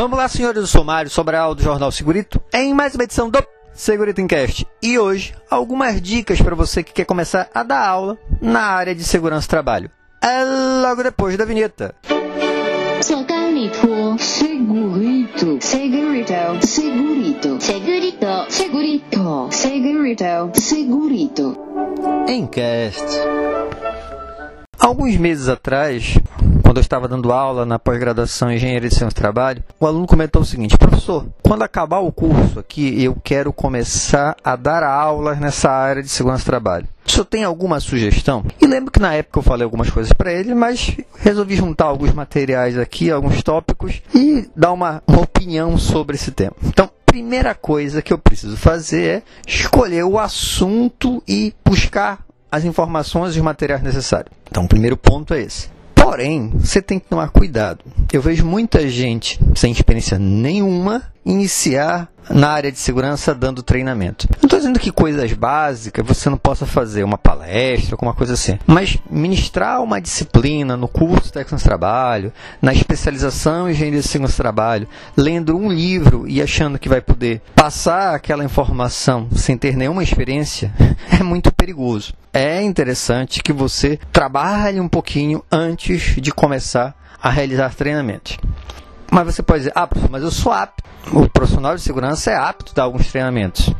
Vamos lá, senhores do Sumário Sobral do Jornal Segurito, em mais uma edição do Segurito Encast. E hoje, algumas dicas para você que quer começar a dar aula na área de segurança do trabalho. É logo depois da vinheta. Segurito, segurito, segurito, segurito, segurito, segurito, segurito, segurito. Encast. Alguns meses atrás, quando eu estava dando aula na pós-graduação em Engenharia de Ciência do Trabalho, o aluno comentou o seguinte: professor, quando acabar o curso aqui, eu quero começar a dar aulas nessa área de segurança do trabalho. O senhor tem alguma sugestão? E lembro que na época eu falei algumas coisas para ele, mas resolvi juntar alguns materiais aqui, alguns tópicos e dar uma, uma opinião sobre esse tema. Então, primeira coisa que eu preciso fazer é escolher o assunto e buscar as informações e os materiais necessários. Então, o primeiro ponto é esse. Porém, você tem que tomar cuidado. Eu vejo muita gente sem experiência nenhuma iniciar na área de segurança dando treinamento. Não estou dizendo que coisas básicas você não possa fazer, uma palestra, alguma coisa assim. Mas ministrar uma disciplina no curso técnico de trabalho, na especialização em engenharia de segurança do trabalho, lendo um livro e achando que vai poder passar aquela informação sem ter nenhuma experiência, é muito perigoso. É interessante que você trabalhe um pouquinho antes de começar a realizar treinamentos. Mas você pode dizer, ah, mas eu sou apto. O profissional de segurança é apto a dar alguns treinamentos.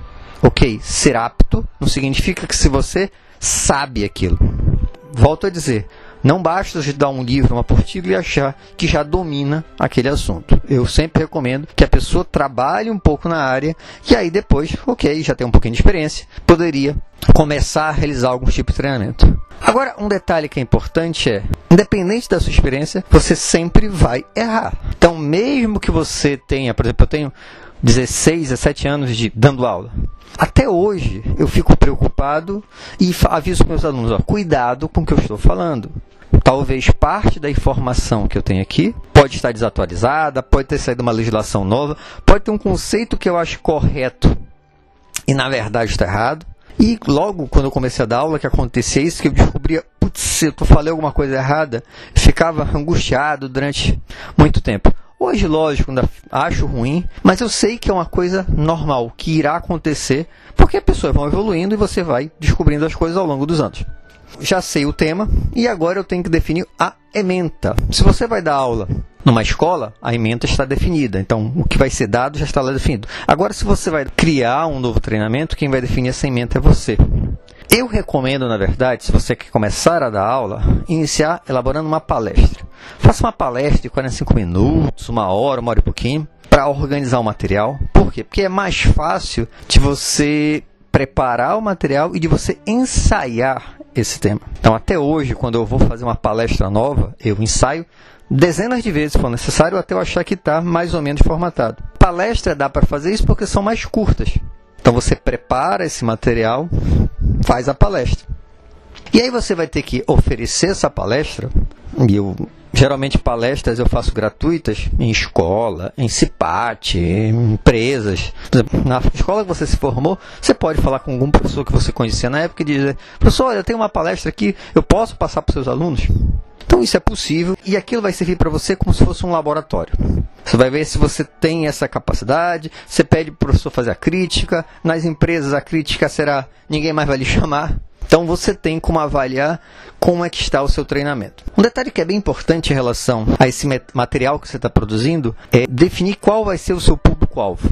Ok, ser apto não significa que se você sabe aquilo. Volto a dizer, não basta dar um livro, uma apostila e achar que já domina aquele assunto. Eu sempre recomendo que a pessoa trabalhe um pouco na área e aí depois, ok, já tem um pouquinho de experiência, poderia começar a realizar algum tipo de treinamento. Agora, um detalhe que é importante é, independente da sua experiência, você sempre vai errar. Então, mesmo que você tenha, por exemplo, eu tenho 16, 17 anos de dando aula. Até hoje eu fico preocupado e aviso meus alunos, ó, cuidado com o que eu estou falando. Talvez parte da informação que eu tenho aqui pode estar desatualizada, pode ter saído uma legislação nova, pode ter um conceito que eu acho correto e na verdade está errado. E logo quando eu comecei a dar aula, que acontecia isso, que eu descobria, putz, eu falei alguma coisa errada, ficava angustiado durante muito tempo. Hoje, lógico, ainda acho ruim, mas eu sei que é uma coisa normal, que irá acontecer, porque as pessoas vão evoluindo e você vai descobrindo as coisas ao longo dos anos. Já sei o tema e agora eu tenho que definir a ementa. Se você vai dar aula numa escola, a ementa está definida. Então, o que vai ser dado já está lá definido. Agora, se você vai criar um novo treinamento, quem vai definir essa ementa é você. Eu recomendo, na verdade, se você quer começar a dar aula, iniciar elaborando uma palestra. Faça uma palestra de 45 minutos, uma hora, uma hora e pouquinho, para organizar o material. Por quê? Porque é mais fácil de você preparar o material e de você ensaiar esse tema. Então, até hoje, quando eu vou fazer uma palestra nova, eu ensaio dezenas de vezes, se for necessário, até eu achar que está mais ou menos formatado. Palestra dá para fazer isso porque são mais curtas. Então, você prepara esse material, faz a palestra. E aí você vai ter que oferecer essa palestra, e eu geralmente palestras eu faço gratuitas em escola, em CIPAT, em empresas. Na escola que você se formou, você pode falar com algum professor que você conhecia na época e dizer: professor, eu tenho uma palestra aqui, eu posso passar para os seus alunos? Então isso é possível e aquilo vai servir para você como se fosse um laboratório. Você vai ver se você tem essa capacidade, você pede para o professor fazer a crítica, nas empresas a crítica será ninguém mais vai lhe chamar. Então você tem como avaliar como é que está o seu treinamento. Um detalhe que é bem importante em relação a esse material que você está produzindo é definir qual vai ser o seu público-alvo.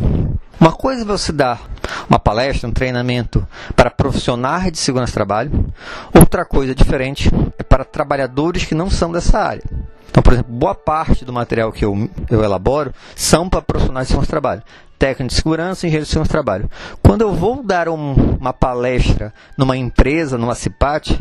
Uma coisa é você dar uma palestra, um treinamento para profissionais de segurança do trabalho. Outra coisa diferente é para trabalhadores que não são dessa área. Então, por exemplo, boa parte do material que eu, eu elaboro são para profissionais de segurança do trabalho. Técnico de segurança engenheiro de segurança do trabalho. Quando eu vou dar um, uma palestra numa empresa, numa CIPAT,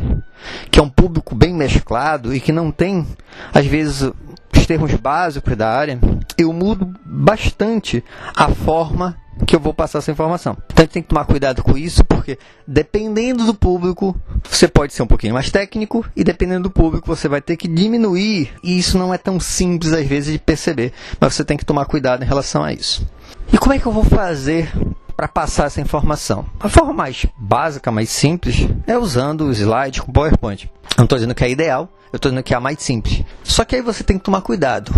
que é um público bem mesclado e que não tem, às vezes, os termos básicos da área, eu mudo bastante a forma que eu vou passar essa informação. Então a gente tem que tomar cuidado com isso, porque dependendo do público, você pode ser um pouquinho mais técnico, e dependendo do público, você vai ter que diminuir, e isso não é tão simples às vezes de perceber, mas você tem que tomar cuidado em relação a isso. E como é que eu vou fazer para passar essa informação? A forma mais básica, mais simples, é usando o slide com PowerPoint. Eu não estou dizendo que é ideal, eu estou dizendo que é a mais simples. Só que aí você tem que tomar cuidado.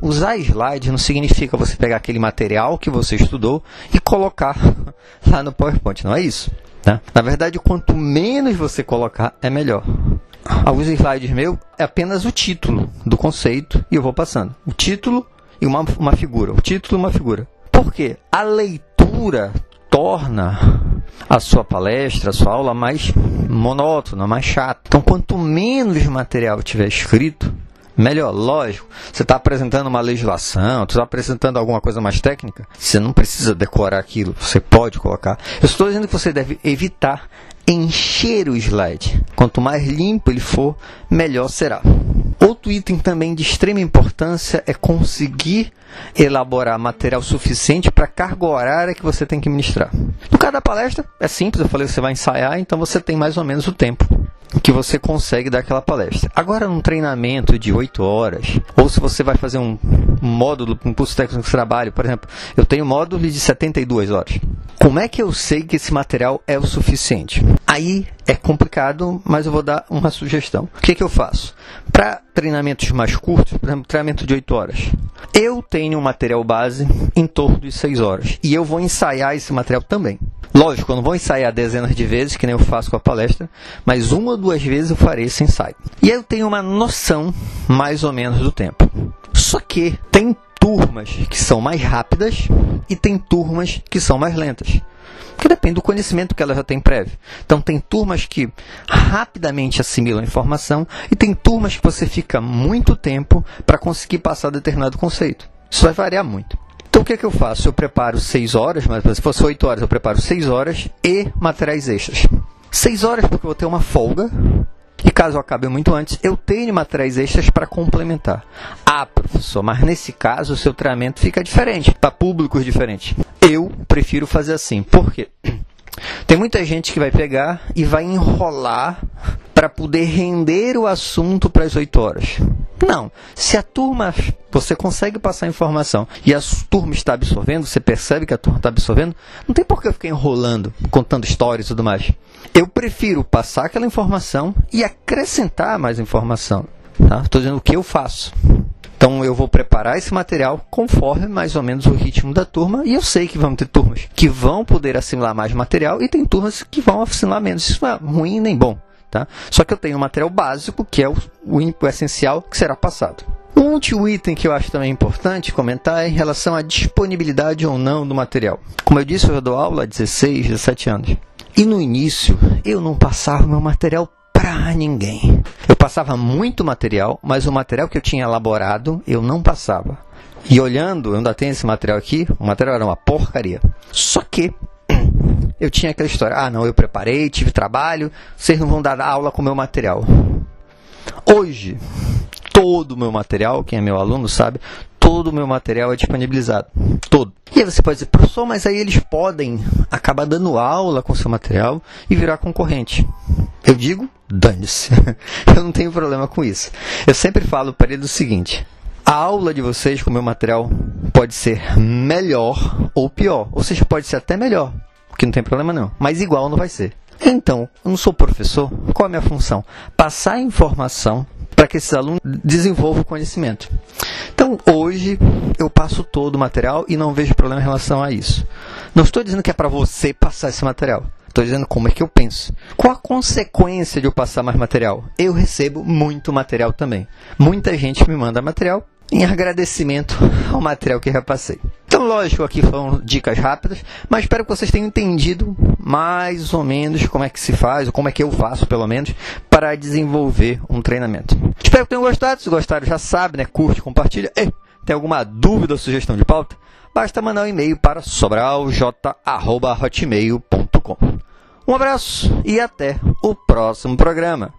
Usar slide não significa você pegar aquele material que você estudou e colocar lá no PowerPoint, não é isso. Tá? Na verdade, quanto menos você colocar, é melhor. Alguns slides meus é apenas o título do conceito e eu vou passando. O título e uma, uma figura. O título e uma figura. Por quê? A leitura torna a sua palestra, a sua aula mais monótona, mais chata. Então, quanto menos material tiver escrito, melhor. Lógico, você está apresentando uma legislação, você está apresentando alguma coisa mais técnica, você não precisa decorar aquilo, você pode colocar. Eu estou dizendo que você deve evitar encher o slide. Quanto mais limpo ele for, melhor será. Outro item também de extrema importância é conseguir elaborar material suficiente para a carga horária que você tem que ministrar. No caso da palestra, é simples, eu falei que você vai ensaiar, então você tem mais ou menos o tempo que você consegue dar aquela palestra. Agora, num treinamento de 8 horas, ou se você vai fazer um módulo, um curso técnico de trabalho, por exemplo, eu tenho módulo de 72 horas. Como é que eu sei que esse material é o suficiente? Aí é complicado, mas eu vou dar uma sugestão. O que, que eu faço? Para treinamentos mais curtos, por exemplo, treinamento de 8 horas, eu tenho um material base em torno de 6 horas e eu vou ensaiar esse material também. Lógico, eu não vou ensaiar dezenas de vezes, que nem eu faço com a palestra, mas uma ou duas vezes eu farei esse ensaio. E eu tenho uma noção mais ou menos do tempo. Só que tem turmas que são mais rápidas e tem turmas que são mais lentas. Que depende do conhecimento que ela já tem prévio. Então, tem turmas que rapidamente assimilam a informação e tem turmas que você fica muito tempo para conseguir passar determinado conceito. Isso vai variar muito. Então, o que, é que eu faço? Eu preparo 6 horas, mas se fosse 8 horas, eu preparo 6 horas e materiais extras. 6 horas porque eu vou ter uma folga caso acabe muito antes, eu tenho materiais extras para complementar. Ah, professor, mas nesse caso o seu treinamento fica diferente, para públicos diferentes. Eu prefiro fazer assim. Por quê? Tem muita gente que vai pegar e vai enrolar para poder render o assunto para as 8 horas. Não. Se a turma, você consegue passar informação e a turma está absorvendo, você percebe que a turma está absorvendo, não tem por que eu ficar enrolando, contando histórias e tudo mais. Eu prefiro passar aquela informação e acrescentar mais informação. Tá? Estou dizendo o que eu faço. Então eu vou preparar esse material conforme mais ou menos o ritmo da turma e eu sei que vão ter turmas que vão poder assimilar mais material e tem turmas que vão assimilar menos. Isso não é ruim nem bom. Tá? Só que eu tenho um material básico que é o, o, o essencial que será passado. Um último item que eu acho também importante comentar é em relação à disponibilidade ou não do material. Como eu disse, eu dou aula há 16, 17 anos. E no início eu não passava meu material para ninguém. Eu passava muito material, mas o material que eu tinha elaborado eu não passava. E olhando, eu ainda tenho esse material aqui, o material era uma porcaria. Só que eu tinha aquela história, ah não, eu preparei, tive trabalho, vocês não vão dar aula com o meu material. Hoje, todo o meu material, quem é meu aluno sabe, todo o meu material é disponibilizado. Todo. E aí você pode dizer, professor, mas aí eles podem acabar dando aula com seu material e virar concorrente. Eu digo, dane-se. Eu não tenho problema com isso. Eu sempre falo para ele o seguinte: a aula de vocês com o meu material pode ser melhor ou pior. Ou seja, pode ser até melhor, que não tem problema não. Mas igual não vai ser. Então, eu não sou professor, qual é a minha função? Passar informação para que esses alunos desenvolvam o conhecimento. Então, hoje, eu passo todo o material e não vejo problema em relação a isso. Não estou dizendo que é para você passar esse material. Estou dizendo como é que eu penso. Qual a consequência de eu passar mais material? Eu recebo muito material também. Muita gente me manda material em agradecimento ao material que repassei. Então, lógico, aqui foram dicas rápidas, mas espero que vocês tenham entendido mais ou menos como é que se faz, ou como é que eu faço, pelo menos, para desenvolver um treinamento. Espero que tenham gostado. Se gostaram, já sabe, né? Curte, compartilha. E tem alguma dúvida ou sugestão de pauta? Basta mandar um e-mail para sobralj.hotmail.com. Um abraço e até o próximo programa.